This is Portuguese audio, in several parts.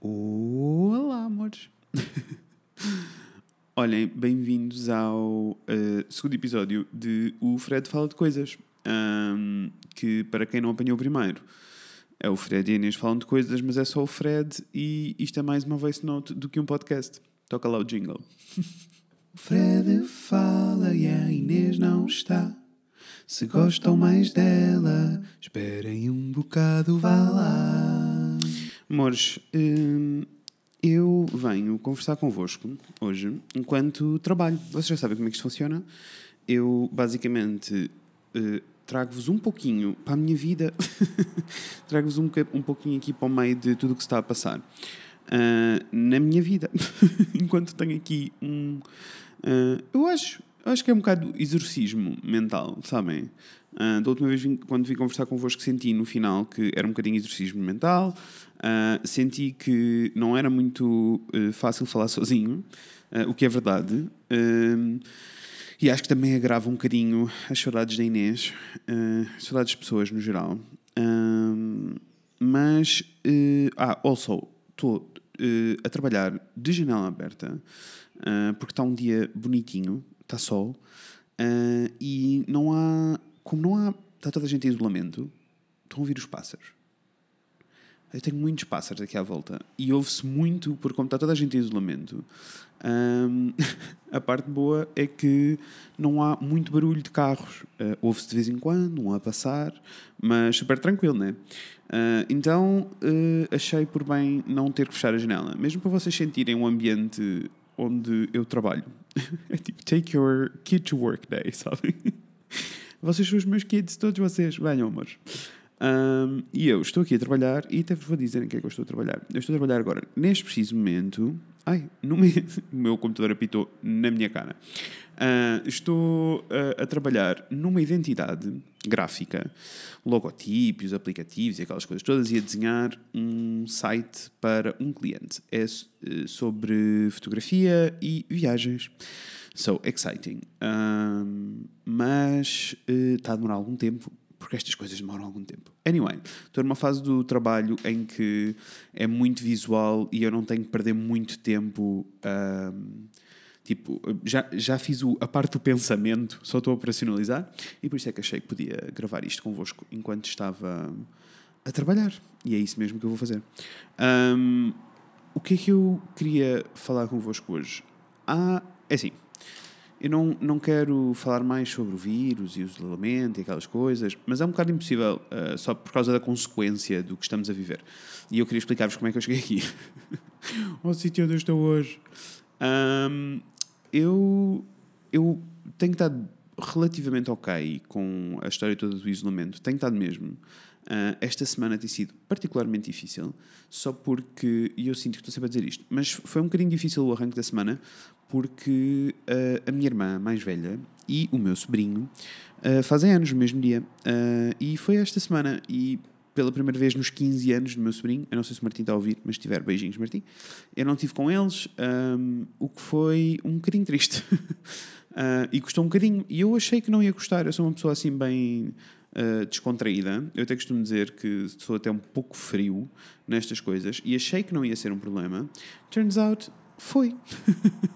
Olá, amores! Olhem, bem-vindos ao uh, segundo episódio de O Fred Fala de Coisas. Um, que, para quem não apanhou o primeiro, é o Fred e a Inês falam de coisas, mas é só o Fred e isto é mais uma voice note do que um podcast. Toca lá o jingle. o Fred fala e a Inês não está. Se gostam mais dela, esperem um bocado, vá lá. Amores, hum, eu venho conversar convosco hoje enquanto trabalho. Vocês já sabem como é que isto funciona. Eu, basicamente, uh, trago-vos um pouquinho para a minha vida, trago-vos um, um pouquinho aqui para o meio de tudo o que se está a passar uh, na minha vida. enquanto tenho aqui um. Uh, eu acho, acho que é um bocado exorcismo mental, sabem? Uh, da última vez, vim, quando vim conversar convosco, senti no final que era um bocadinho exorcismo mental. Uh, senti que não era muito uh, fácil falar sozinho, o que é verdade. e acho que também agrava um bocadinho as saudades da Inês, saudades de pessoas no geral. mas, ah, also, estou a trabalhar de janela aberta, porque está um dia bonitinho, está sol, e não há como não há. Está toda a gente em isolamento, estão a ouvir os pássaros. Eu tenho muitos pássaros aqui à volta e ouve-se muito, porque como está toda a gente em isolamento, hum, a parte boa é que não há muito barulho de carros. Uh, ouve-se de vez em quando, um a passar, mas super tranquilo, né? Uh, então uh, achei por bem não ter que fechar a janela, mesmo para vocês sentirem um ambiente onde eu trabalho. é tipo, take your kid to work day, sabem? Vocês são os meus kids, todos vocês. Venham, amores. Um, e eu estou aqui a trabalhar e até vos vou dizer em que é que eu estou a trabalhar. Eu estou a trabalhar agora, neste preciso momento. Ai, no meu, o meu computador apitou na minha cara. Uh, estou uh, a trabalhar numa identidade gráfica, logotipos, aplicativos e aquelas coisas todas, e a desenhar um site para um cliente. É uh, sobre fotografia e viagens. So exciting. Um, mas está uh, a demorar algum tempo, porque estas coisas demoram algum tempo. Anyway, estou numa fase do trabalho em que é muito visual e eu não tenho que perder muito tempo. Um, tipo, já, já fiz o, a parte do pensamento, só estou a operacionalizar e por isso é que achei que podia gravar isto convosco enquanto estava a trabalhar. E é isso mesmo que eu vou fazer. Um, o que é que eu queria falar convosco hoje? Ah, é assim. Eu não, não quero falar mais sobre o vírus e o isolamento e aquelas coisas, mas é um bocado impossível uh, só por causa da consequência do que estamos a viver. E eu queria explicar-vos como é que eu cheguei aqui. Ao sítio onde eu estou hoje. Um, eu, eu tenho estado relativamente ok com a história toda do isolamento. Tenho estado mesmo. Uh, esta semana tem sido particularmente difícil, só porque, e eu sinto que estou sempre a dizer isto, mas foi um bocadinho difícil o arranque da semana, porque uh, a minha irmã mais velha e o meu sobrinho uh, fazem anos no mesmo dia. E foi esta semana. E pela primeira vez nos 15 anos do meu sobrinho, eu não sei se o Martim está a ouvir, mas se tiver, beijinhos, Martim. Eu não estive com eles, um, o que foi um bocadinho triste. e custou um bocadinho. E eu achei que não ia custar. Eu sou uma pessoa assim bem. Uh, descontraída. Eu até costumo dizer que sou até um pouco frio nestas coisas e achei que não ia ser um problema. Turns out, foi.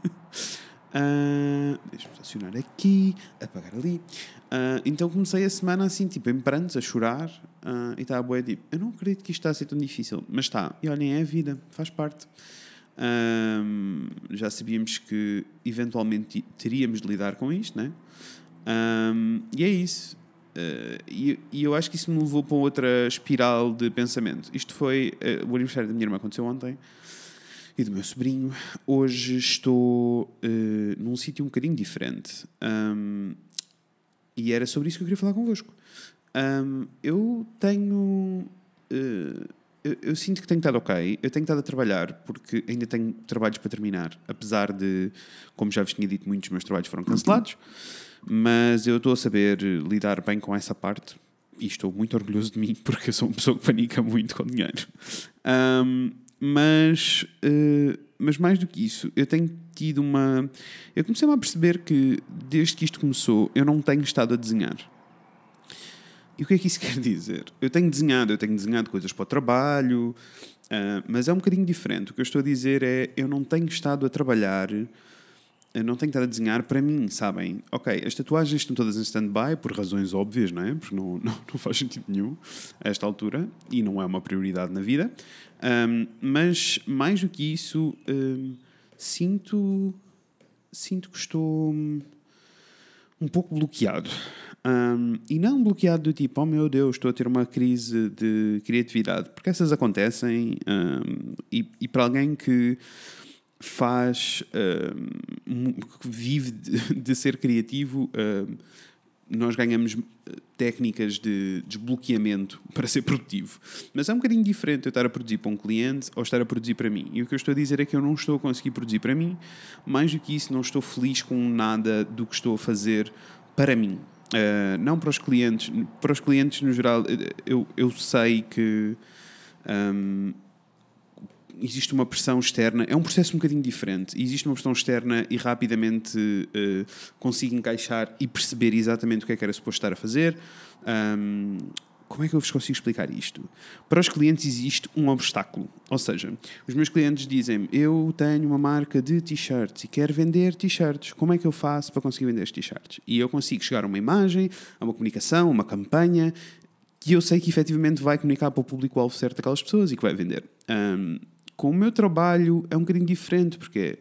Uh, Deixa-me estacionar aqui, apagar ali. Uh, então comecei a semana assim, tipo, em prantos, a chorar. Uh, e estava a boa, tipo, eu não acredito que isto está a ser tão difícil. Mas está. E olhem, é a vida, faz parte. Já sabíamos que eventualmente teríamos de lidar com isto, né? Um, e é isso. Uh, e, e, eu acho que isso me levou para outra espiral de pensamento. Isto foi. Uh, o aniversário da minha irmã aconteceu ontem e do meu sobrinho. Hoje estou uh, num sítio um bocadinho diferente. Um, e era sobre isso que eu queria falar convosco. Um, eu tenho. Uh, eu, eu, sinto que tenho estado ok. Eu tenho estado a trabalhar porque ainda tenho trabalhos para terminar. Apesar de, como já vos tinha dito, muitos dos meus trabalhos foram cancelados. Mas eu estou a saber lidar bem com essa parte. E estou muito orgulhoso de mim porque eu sou uma pessoa que panica muito com dinheiro. Um, mas, uh, mas mais do que isso, eu tenho tido uma. Eu comecei a perceber que desde que isto começou, eu não tenho estado a desenhar. E o que é que isso quer dizer? Eu tenho desenhado, eu tenho desenhado coisas para o trabalho, uh, mas é um bocadinho diferente. O que eu estou a dizer é, eu não tenho estado a trabalhar, eu não tenho estado a desenhar para mim, sabem? Ok, as tatuagens estão todas em stand-by, por razões óbvias, não é? Porque não, não, não, faz sentido nenhum a esta altura, e não é uma prioridade na vida. Um, mas, mais do que isso, um, sinto, sinto que estou um pouco bloqueado. Um, e não bloqueado do tipo, oh meu Deus, estou a ter uma crise de criatividade, porque essas acontecem e, e, para alguém que faz, um, que vive de, de ser criativo, nós ganhamos eh, técnicas de desbloqueamento para ser produtivo. Mas é um bocadinho diferente eu estar a produzir para um cliente ou estar a produzir para mim. E o que eu estou a dizer é que eu não estou a conseguir produzir para mim. Mais do que isso, não estou feliz com nada do que estou a fazer para mim. Uh, não para os clientes. Para os clientes, no geral, eu, eu sei que. Um, existe uma pressão externa, é um processo um bocadinho diferente. Existe uma pressão externa e rapidamente uh, consigo encaixar e perceber exatamente o que é que era suposto estar a fazer. Um, como é que eu vos consigo explicar isto? Para os clientes existe um obstáculo. Ou seja, os meus clientes dizem eu tenho uma marca de t-shirts e quero vender t-shirts. Como é que eu faço para conseguir vender estes t-shirts? E eu consigo chegar a uma imagem, a uma comunicação, uma campanha que eu sei que efetivamente vai comunicar para o público-alvo certo daquelas pessoas e que vai vender. Um, com o meu trabalho é um bocadinho diferente, porque é,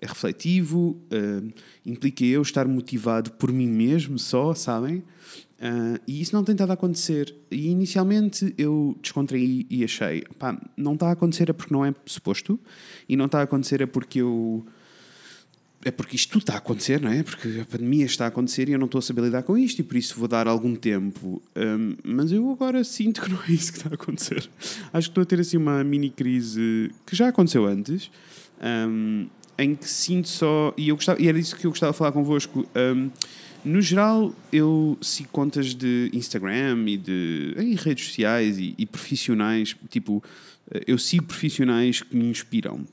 é refletivo, uh, implica eu estar motivado por mim mesmo só, sabem? Uh, e isso não tem estado a acontecer. E inicialmente eu descontraí e achei, pá, não está a acontecer é porque não é suposto, e não está a acontecer é porque eu é porque isto tudo está a acontecer, não é? Porque a pandemia está a acontecer e eu não estou a saber lidar com isto e por isso vou dar algum tempo. Um, mas eu agora sinto que não é isso que está a acontecer. Acho que estou a ter assim uma mini crise que já aconteceu antes, um, em que sinto só. E, eu gostava, e era isso que eu gostava de falar convosco. Um, no geral, eu sigo contas de Instagram e de em redes sociais e, e profissionais. Tipo, eu sigo profissionais que me inspiram.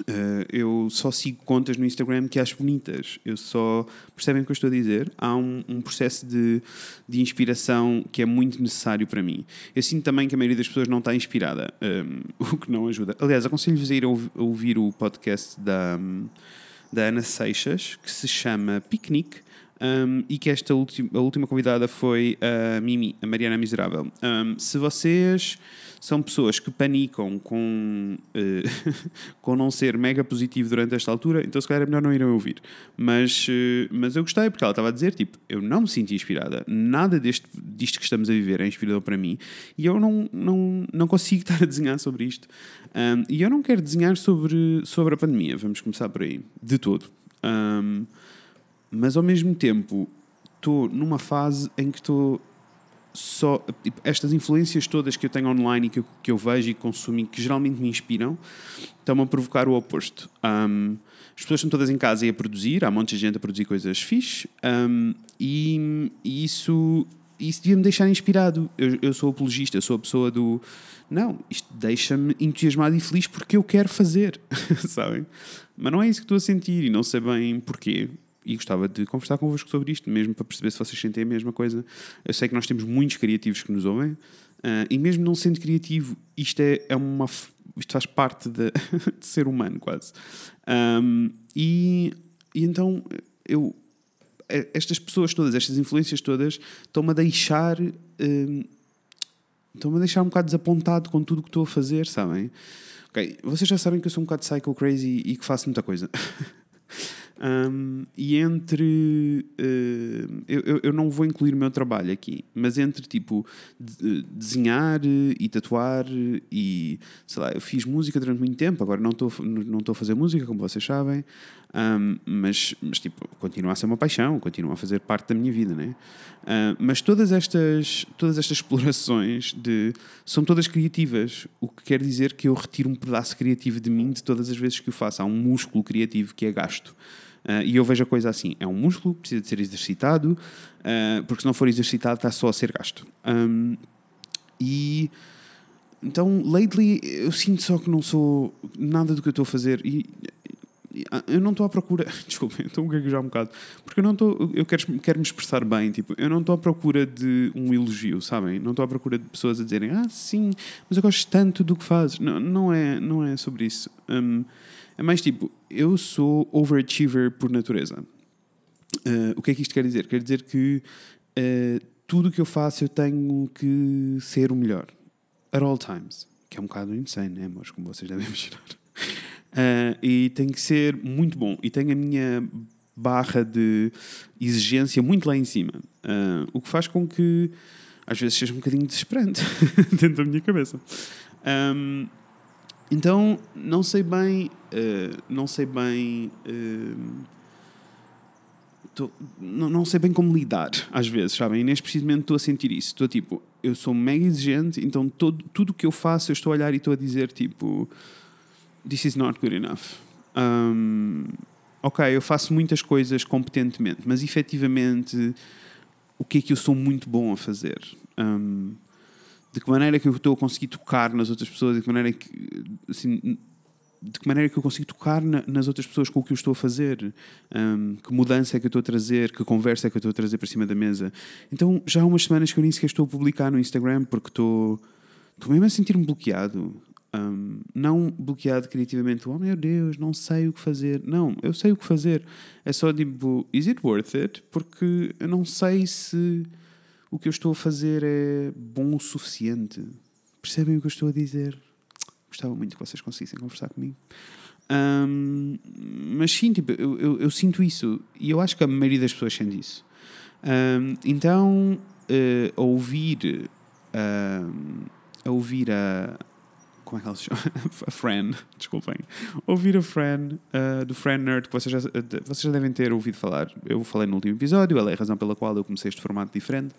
Uh, eu só sigo contas no Instagram que acho bonitas. Eu só. Percebem o que eu estou a dizer? Há um, um, processo de, de inspiração que é muito necessário para mim. Eu sinto também que a maioria das pessoas não está inspirada, um, ehm, o que não ajuda. Aliás, aconselho-vos a ir a ouvir o podcast da, da Ana Seixas, que se chama Picnic. Um, e que esta última, a última convidada foi a Mimi, a Mariana Miserável. Um, se vocês são pessoas que panicam com, uh, com não ser mega positivo durante esta altura, então se calhar é melhor não irem ouvir. Mas, uh, mas eu gostei, porque ela estava a dizer, tipo, eu não me senti inspirada, nada deste, disto que estamos a viver é inspirador para mim, e eu não, não, não consigo estar a desenhar sobre isto. Um, e eu não quero desenhar sobre, sobre a pandemia, vamos começar por aí, de todo. Um, mas ao mesmo tempo, estou numa fase em que estou só tipo, estas influências todas que eu tenho online e que eu, que eu vejo e consumo e que geralmente me inspiram estão-me a provocar o oposto. Um, as pessoas estão todas em casa e a produzir, há um monte de gente a produzir coisas fixe um, e, e, isso, isso devia-me deixar inspirado. Eu, eu sou apologista, sou a pessoa do não, isto deixa-me entusiasmado e feliz porque eu quero fazer, sabem? Mas não é isso que estou a sentir e não sei bem porquê e gostava de conversar convosco sobre isto, mesmo para perceber se vocês sentem a mesma coisa. Eu sei que nós temos muitos criativos que nos ouvem, uh, e mesmo não sendo criativo, isto é, é uma. Isto faz parte de, de ser humano, quase. Um, e, e então eu. Estas pessoas todas, estas influências todas, estão-me a deixar. Um, estão-me a deixar um bocado desapontado com tudo o que estou a fazer, sabem? Ok, vocês já sabem que eu sou um bocado psycho crazy e que faço muita coisa. Um, e entre. Uh, eu, eu não vou incluir o meu trabalho aqui, mas entre tipo de, desenhar e tatuar e. sei lá, eu fiz música durante muito tempo, agora não estou não a fazer música, como vocês sabem, um, mas, mas tipo, continua a ser uma paixão, continua a fazer parte da minha vida, né? Uh, mas todas estas, todas estas explorações de, são todas criativas, o que quer dizer que eu retiro um pedaço criativo de mim de todas as vezes que o faço. Há um músculo criativo que é gasto. Uh, e eu vejo a coisa assim: é um músculo, precisa de ser exercitado, uh, porque se não for exercitado está só a ser gasto. Um, e então, lately, eu sinto só que não sou nada do que eu estou a fazer. E eu não estou à procura. Desculpem, estou a gaguejar um bocado. Porque eu não estou. Eu quero, quero me expressar bem. Tipo, eu não estou à procura de um elogio, sabem? Não estou à procura de pessoas a dizerem, ah, sim, mas eu gosto tanto do que fazes. Não, não, é, não é sobre isso. Um, é mais tipo, eu sou overachiever por natureza. Uh, o que é que isto quer dizer? Quer dizer que uh, tudo o que eu faço eu tenho que ser o melhor. At all times. Que é um bocado insane, né, amores? Como vocês devem imaginar. Uh, e tem que ser muito bom. E tenho a minha barra de exigência muito lá em cima. Uh, o que faz com que às vezes seja um bocadinho desesperante dentro da minha cabeça. Um, então não sei bem, uh, não sei bem. Tô, não, não sei bem como lidar, às vezes, sabem? E precisamente estou a sentir isso. Estou tipo, eu sou mega exigente, então todo, tudo o que eu faço eu estou a olhar e estou a dizer tipo this is not good enough. Um, ok, eu faço muitas coisas competentemente, mas efetivamente o que é que eu sou muito bom a fazer? Um, de que maneira que eu estou a conseguir tocar nas outras pessoas? De que maneira que, assim, de que maneira que eu consigo tocar na, nas outras pessoas com o que eu estou a fazer? Um, que mudança é que eu estou a trazer? Que conversa é que eu estou a trazer para cima da mesa? Então já há umas semanas que eu nem sequer estou a publicar no Instagram porque estou, estou mesmo a sentir-me bloqueado. Um, não bloqueado criativamente, oh meu Deus, não sei o que fazer. Não, eu sei o que fazer. É só tipo, is it worth it? Porque eu não sei se o que eu estou a fazer é bom o suficiente. Percebem o que eu estou a dizer? Gostava muito que vocês conseguissem conversar comigo. Um, mas sim, tipo, eu, eu, eu, sinto isso e eu acho que a maioria das pessoas sente isso. Um, então, uh, ouvir, uh, ouvir a como é que ela se chama? a Fran, desculpem. Ouvir a Fran, uh, do Fran Nerd, que vocês já, vocês já devem ter ouvido falar. Eu falei no último episódio, ela é a razão pela qual eu comecei este formato diferente.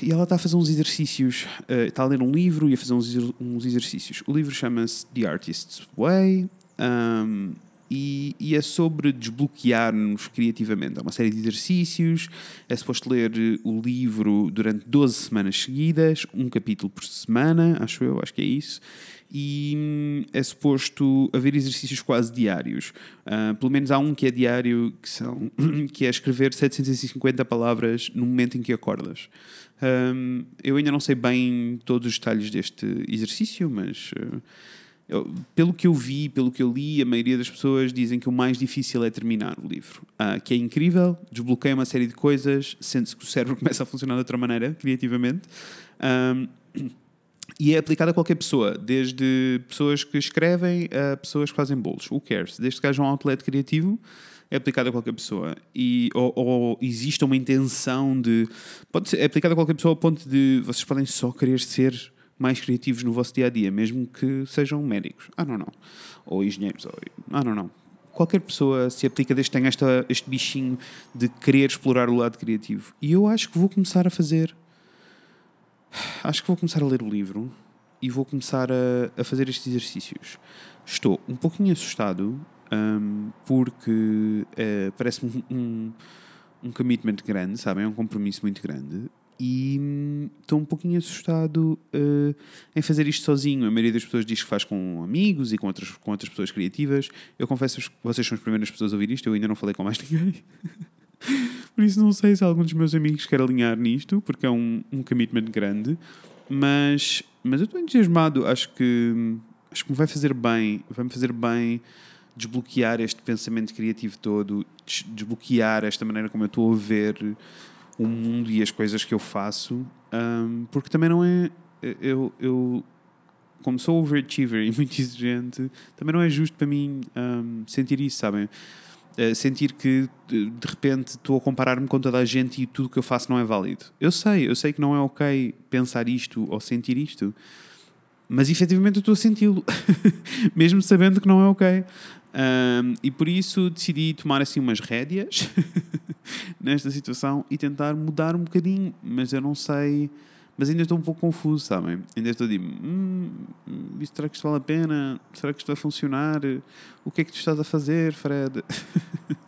E ela está a fazer uns exercícios, uh, está a ler um livro e a fazer uns, uns exercícios. O livro chama-se The Artist's Way. Um, e, e, é sobre desbloquear-nos criativamente. É uma série de exercícios, é suposto ler o livro durante 12 semanas seguidas, um capítulo por semana, acho eu, acho que é isso, e hum, é suposto haver exercícios quase diários. Uh, pelo menos há um que é diário, que, são, que é escrever 750 palavras no momento em que acordas. Um, eu ainda não sei bem todos os detalhes deste exercício, mas... Uh, eu, pelo que eu vi, pelo que eu li, a maioria das pessoas dizem que o mais difícil é terminar o livro. Uh, que é incrível, desbloqueia uma série de coisas, sente-se que o cérebro começa a funcionar de outra maneira, criativamente. Um, e é aplicado a qualquer pessoa, desde pessoas que escrevem a pessoas que fazem bolos. Who cares? Desde que haja um outlet criativo, é aplicado a qualquer pessoa. E, ou, ou existe uma intenção de. Pode ser é aplicado a qualquer pessoa ao ponto de vocês podem só querer ser mais criativos no vosso dia a dia, mesmo que sejam médicos. Ah, não, não. Ou engenheiros. Ah, não, não. Qualquer pessoa se aplica desde que esta, este bichinho de querer explorar o lado criativo. E eu acho que vou começar a fazer. Acho que vou começar a ler o livro e vou começar a, a fazer estes exercícios. Estou um pouquinho assustado um, porque uh, parece-me um, um commitment grande, sabem? É um compromisso muito grande e hum, estou um pouquinho assustado uh, em fazer isto sozinho. A maioria das pessoas diz que faz com amigos e com outras, com outras pessoas criativas. Eu confesso que vocês são as primeiras pessoas a ouvir isto, eu ainda não falei com mais ninguém. Por isso não sei se algum dos meus amigos quer alinhar nisto, porque é um, um commitment grande. Mas, mas eu estou entusiasmado, acho que, acho que me vai fazer bem, vai-me fazer bem desbloquear este pensamento criativo todo, desbloquear esta maneira como eu estou a ver o mundo e as coisas que eu faço, um, porque também não é. Eu, eu, como sou overachiever e muito exigente, também não é justo para mim um, sentir isso, sabem? Uh, sentir que de repente estou a comparar-me com toda a gente e tudo que eu faço não é válido. Eu sei, eu sei que não é ok pensar isto ou sentir isto, mas efetivamente eu estou a senti-lo, mesmo sabendo que não é ok. Um, e por isso decidi tomar assim umas rédeas nesta situação e tentar mudar um bocadinho, mas eu não sei, mas ainda estou um pouco confuso, sabem? Ainda estou a dizer, hum, será que isto vale a pena? Será que isto vai funcionar? O que é que tu estás a fazer, Fred?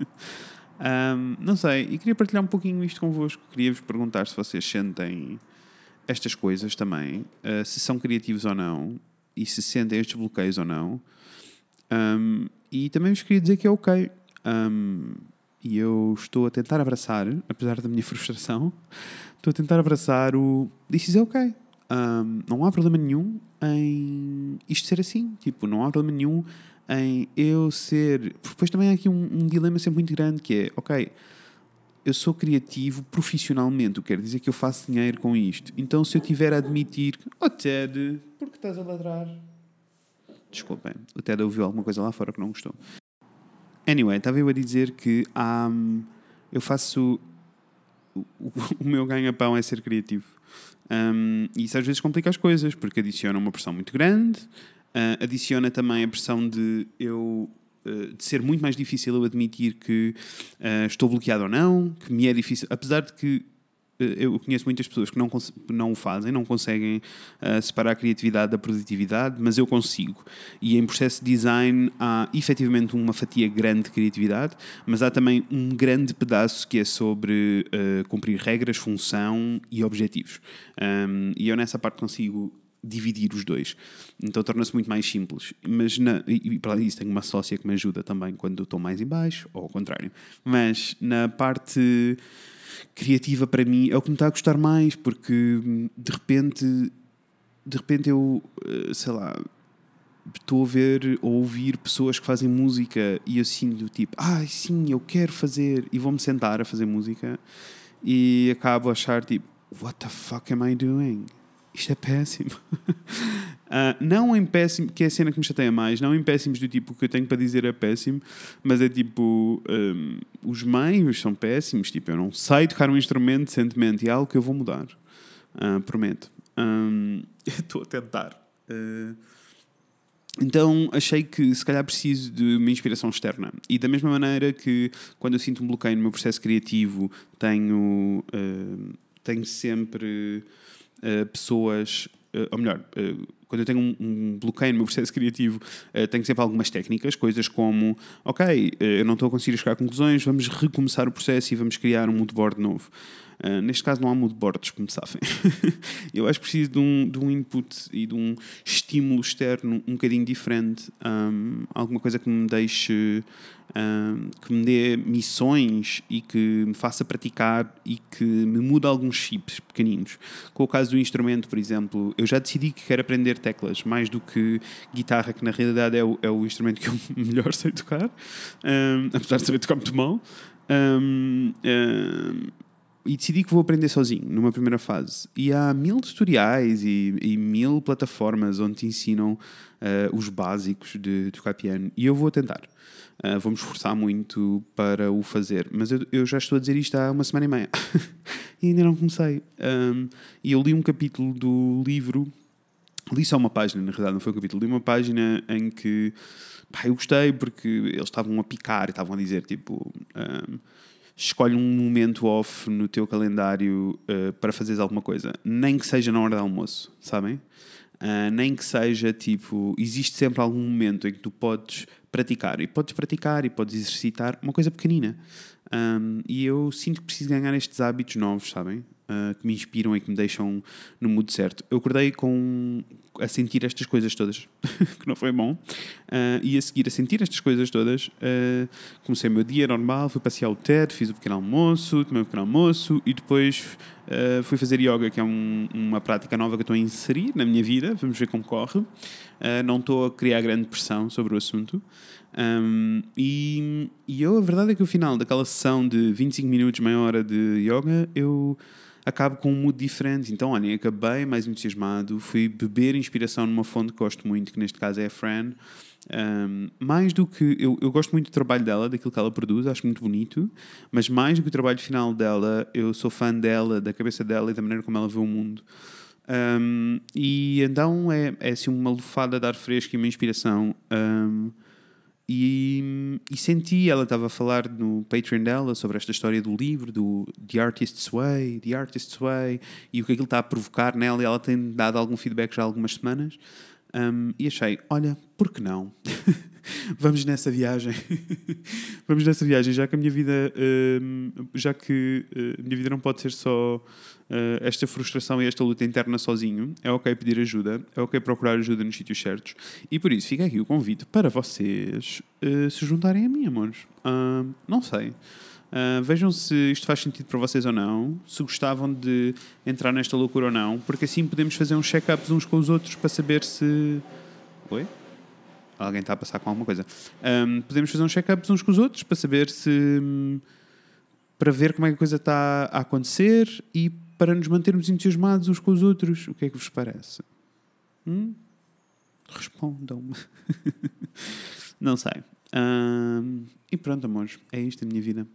um, não sei, e queria partilhar um pouquinho isto convosco. Queria-vos perguntar se vocês sentem estas coisas também, uh, se são criativos ou não, e se sentem estes bloqueios ou não. Um, e também vos queria dizer que é ok. Um, e eu estou a tentar abraçar, apesar da minha frustração, estou a tentar abraçar o This is ok. Um, não há problema nenhum em isto ser assim. Tipo, não há problema nenhum em eu ser. Porque depois também há aqui um, um dilema sempre muito grande que é, ok, eu sou criativo profissionalmente, o que quer dizer que eu faço dinheiro com isto. Então, se eu tiver a admitir, oh Ted, por que estás a ladrar? Desculpem, o Ted ouviu alguma coisa lá fora que não gostou. Anyway, estava eu a dizer que um, eu faço. O, o meu ganha-pão é ser criativo. Um, e isso às vezes complica as coisas, porque adiciona uma pressão muito grande, uh, adiciona também a pressão de eu. Uh, de ser muito mais difícil eu admitir que uh, estou bloqueado ou não, que me é difícil, apesar de que eu conheço muitas pessoas que não, não o fazem, não conseguem uh, separar a criatividade da produtividade, mas eu consigo. E em processo de design há efetivamente uma fatia grande de criatividade, mas há também um grande pedaço que é sobre uh, cumprir regras, função e objetivos. Um, e eu nessa parte consigo dividir os dois. Então torna-se muito mais simples. Mas na, e, e para isso tenho uma sócia que me ajuda também quando estou mais em baixo, ou ao contrário. Mas na parte criativa para mim é o que me está a gostar mais, porque de repente, de repente eu, eh, sei lá, estou a ver ou ouvir pessoas que fazem música e eu sinto tipo, ah, sim, eu quero fazer, e vou-me sentar a fazer música e acabo a achar tipo, what the fuck am I doing? Isto é péssimo. Uh, não em péssimo, que é a cena que me chateia mais, não em péssimos do tipo que eu tenho para dizer é péssimo, mas é tipo, um, os meios são péssimos, tipo, eu não sei tocar um instrumento decentemente e é algo que eu vou mudar, uh, prometo. Um, Estou a tentar. Uh, então achei que se calhar preciso de uma inspiração externa. E da mesma maneira que quando eu sinto um bloqueio no meu processo criativo, tenho, tenho sempre pessoas, ou melhor, quando eu tenho um, um bloqueio no meu processo criativo, uh, tenho sempre algumas técnicas, coisas como, ok, uh, eu não estou a conseguir chegar a conclusões, vamos recomeçar o processo e vamos criar um moodboard novo. Uh, neste caso não há moodboards que me safem. eu acho que preciso de um, de um input e de um estímulo externo um bocadinho diferente, um, alguma coisa que me deixe que me dê missões e que me faça praticar e que me mude alguns chips pequeninos. Com o caso do instrumento, por exemplo, eu já decidi que quero aprender teclas, mais do que guitarra, que na realidade é o, é o instrumento que eu melhor sei tocar, um, apesar de saber tocar muito mal. Um, um, e decidi que vou aprender sozinho, numa primeira fase. E há mil tutoriais e, e mil plataformas onde te ensinam uh, os básicos de tocar piano. E eu vou tentar. Uh, vou-me esforçar muito para o fazer. Mas eu, eu, já estou a dizer isto há uma semana e meia. e ainda não comecei. Um, e eu li um capítulo do livro. Li só uma página, na realidade, não foi um capítulo. Li uma página em que pá, eu gostei porque eles estavam a picar e estavam a dizer tipo. Um, escolhe um momento off no teu calendário uh, para fazeres alguma coisa, nem que seja na hora do almoço, sabem? Uh, nem que seja tipo, existe sempre algum momento em que tu podes praticar. E podes praticar e podes exercitar uma coisa pequenina. Um, e eu sinto que preciso ganhar estes hábitos novos, sabem? Uh, que me inspiram e que me deixam no mood certo. Eu acordei com a sentir estas coisas todas, que não foi bom, uh, e a seguir a sentir estas coisas todas, uh, comecei o meu dia normal, fui passear o TED, fiz o pequeno almoço, tomei o pequeno almoço e depois uh, fui fazer yoga, que é um, uma prática nova que estou a inserir na minha vida, vamos ver como corre. não estou a criar grande pressão sobre o assunto. Um, e, e eu, a verdade é que o final daquela sessão de 25 minutos, meia hora de yoga, eu acabo com um mood diferente. Então, olhem, acabei mais entusiasmado, fui beber inspiração numa fonte que gosto muito, que neste caso é a Fran. Um, mais do que. Eu, eu gosto muito do trabalho dela, daquilo que ela produz, acho muito bonito, mas mais do que o trabalho final dela, eu sou fã dela, da cabeça dela e da maneira como ela vê o mundo. Um, e então é, é assim uma lufada de ar fresco e uma inspiração. Um, e, e, senti, ela estava a falar no Patreon dela sobre esta história do livro, do The Artist's Way, The Artist's Way, e o que aquilo está a provocar nela, e ela tem dado algum feedback já há algumas semanas. Um, e achei, olha, por que não? Vamos nessa viagem. Vamos nessa viagem, já que a minha vida, hum, já que uh, a minha vida não pode ser só esta frustração e esta luta interna sozinho, é ok pedir ajuda, é ok procurar ajuda nos sítios certos. E por isso fica aqui o convite para vocês uh, se juntarem a mim, amores. não sei. Uh, vejam se isto faz sentido para vocês ou não, se gostavam de entrar nesta loucura ou não, porque assim podemos fazer uns check-ups uns com os outros para saber se. Oi? Alguém está a passar com alguma coisa. Um, podemos fazer uns check-ups uns com os outros para saber se. para ver como é que a coisa está a acontecer e para nos mantermos entusiasmados uns com os outros. O que é que vos parece? Hum? Respondam-me. não sei. Um, e pronto, amores, é isto a minha vida.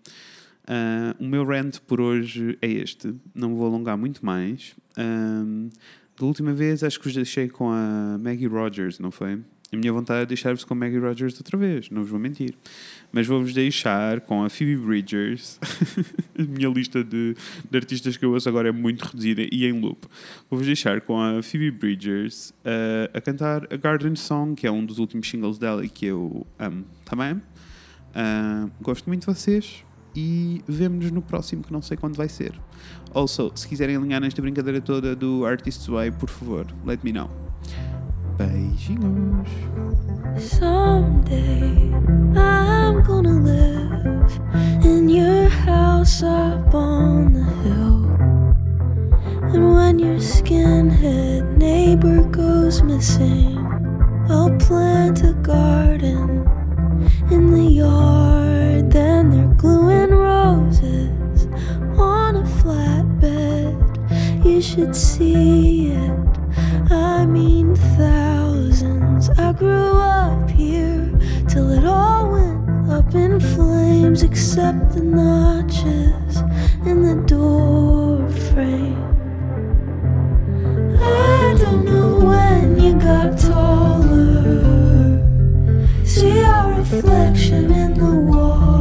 Uh, o meu rant por hoje é este. Não vou alongar muito mais. Um, da última vez acho que vos deixei com a Maggie Rogers, não foi? A minha vontade é deixar-vos com Maggie Rogers outra vez, não vos vou mentir. Mas vou-vos deixar com a Phoebe Bridgers. a minha lista de, de, artistas que eu ouço agora é muito reduzida e em loop. Vou-vos deixar com a Phoebe Bridgers uh, a cantar a Garden Song, que é um dos últimos singles dela e que eu amo, bem? Uh, gosto muito de vocês e vemo-nos no próximo, que não sei quando vai ser. Also, se quiserem alinhar nesta brincadeira toda do Artist's Way, por favor, let me know. Beijinhos. Someday I'm gonna live in your house up on the hill. And when your skinhead neighbor goes missing, I'll plant a garden in the yard. Then they're gluing roses on a flatbed. You should see up the notches in the door frame. I don't know when you got taller. See our reflection in the wall.